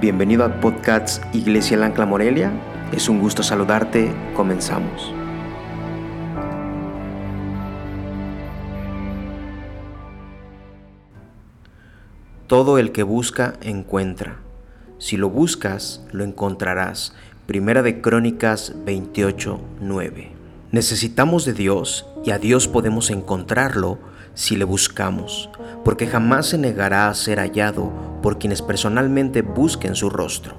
Bienvenido al podcast Iglesia Lancla Morelia. Es un gusto saludarte. Comenzamos. Todo el que busca encuentra. Si lo buscas, lo encontrarás. Primera de Crónicas 28, 9. Necesitamos de Dios y a Dios podemos encontrarlo si le buscamos, porque jamás se negará a ser hallado por quienes personalmente busquen su rostro.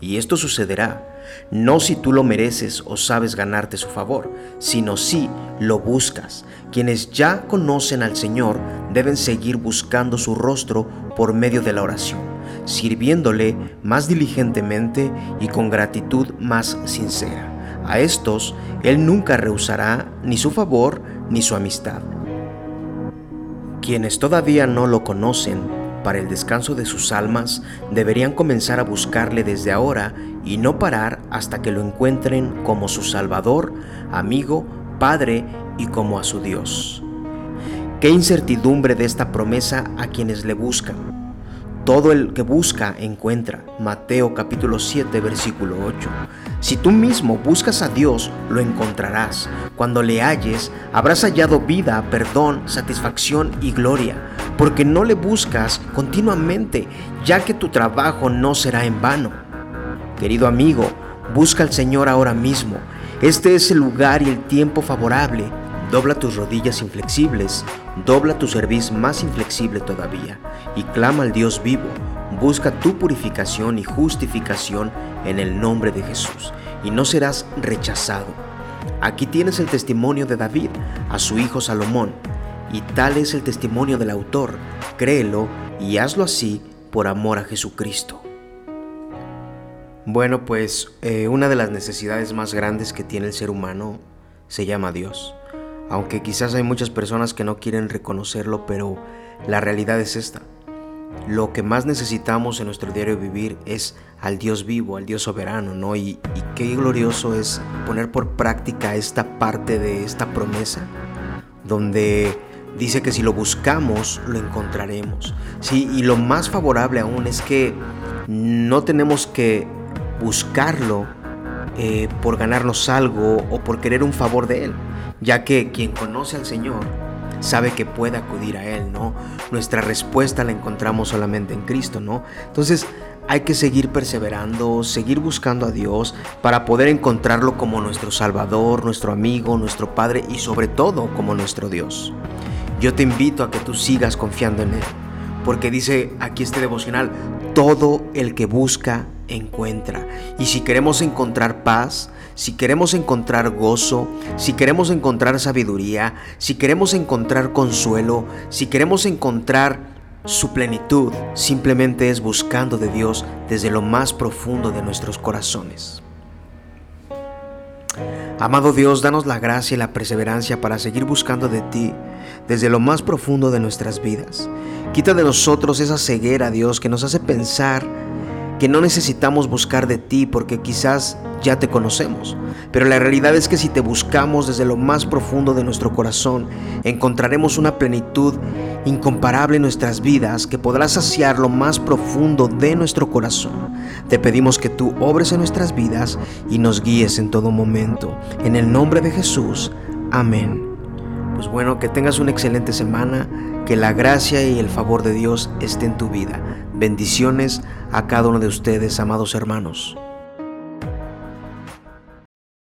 Y esto sucederá no si tú lo mereces o sabes ganarte su favor, sino si lo buscas. Quienes ya conocen al Señor deben seguir buscando su rostro por medio de la oración, sirviéndole más diligentemente y con gratitud más sincera. A estos Él nunca rehusará ni su favor ni su amistad quienes todavía no lo conocen, para el descanso de sus almas, deberían comenzar a buscarle desde ahora y no parar hasta que lo encuentren como su Salvador, amigo, Padre y como a su Dios. Qué incertidumbre de esta promesa a quienes le buscan. Todo el que busca encuentra. Mateo capítulo 7 versículo 8. Si tú mismo buscas a Dios, lo encontrarás. Cuando le halles, habrás hallado vida, perdón, satisfacción y gloria, porque no le buscas continuamente, ya que tu trabajo no será en vano. Querido amigo, busca al Señor ahora mismo. Este es el lugar y el tiempo favorable. Dobla tus rodillas inflexibles, dobla tu cerviz más inflexible todavía, y clama al Dios vivo. Busca tu purificación y justificación en el nombre de Jesús, y no serás rechazado. Aquí tienes el testimonio de David a su hijo Salomón, y tal es el testimonio del autor. Créelo y hazlo así por amor a Jesucristo. Bueno, pues eh, una de las necesidades más grandes que tiene el ser humano se llama Dios aunque quizás hay muchas personas que no quieren reconocerlo, pero la realidad es esta. Lo que más necesitamos en nuestro diario vivir es al Dios vivo, al Dios soberano, ¿no? Y, qué glorioso es poner por práctica esta parte de esta promesa, donde dice que si lo buscamos, lo encontraremos. Sí, y lo más favorable aún es que no tenemos que buscarlo eh, por ganarnos algo o por querer un favor de Él ya que quien conoce al Señor sabe que puede acudir a Él, ¿no? Nuestra respuesta la encontramos solamente en Cristo, ¿no? Entonces hay que seguir perseverando, seguir buscando a Dios para poder encontrarlo como nuestro Salvador, nuestro amigo, nuestro Padre y sobre todo como nuestro Dios. Yo te invito a que tú sigas confiando en Él, porque dice aquí este devocional, todo el que busca encuentra. Y si queremos encontrar paz, si queremos encontrar gozo, si queremos encontrar sabiduría, si queremos encontrar consuelo, si queremos encontrar su plenitud, simplemente es buscando de Dios desde lo más profundo de nuestros corazones. Amado Dios, danos la gracia y la perseverancia para seguir buscando de ti desde lo más profundo de nuestras vidas. Quita de nosotros esa ceguera, Dios, que nos hace pensar que no necesitamos buscar de ti porque quizás ya te conocemos. Pero la realidad es que si te buscamos desde lo más profundo de nuestro corazón, encontraremos una plenitud incomparable en nuestras vidas que podrá saciar lo más profundo de nuestro corazón. Te pedimos que tú obres en nuestras vidas y nos guíes en todo momento. En el nombre de Jesús. Amén. Pues bueno, que tengas una excelente semana, que la gracia y el favor de Dios esté en tu vida. Bendiciones a cada uno de ustedes, amados hermanos.